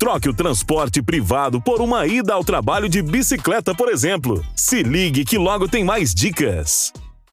Troque o transporte privado por uma ida ao trabalho de bicicleta, por exemplo. Se ligue que logo tem mais dicas.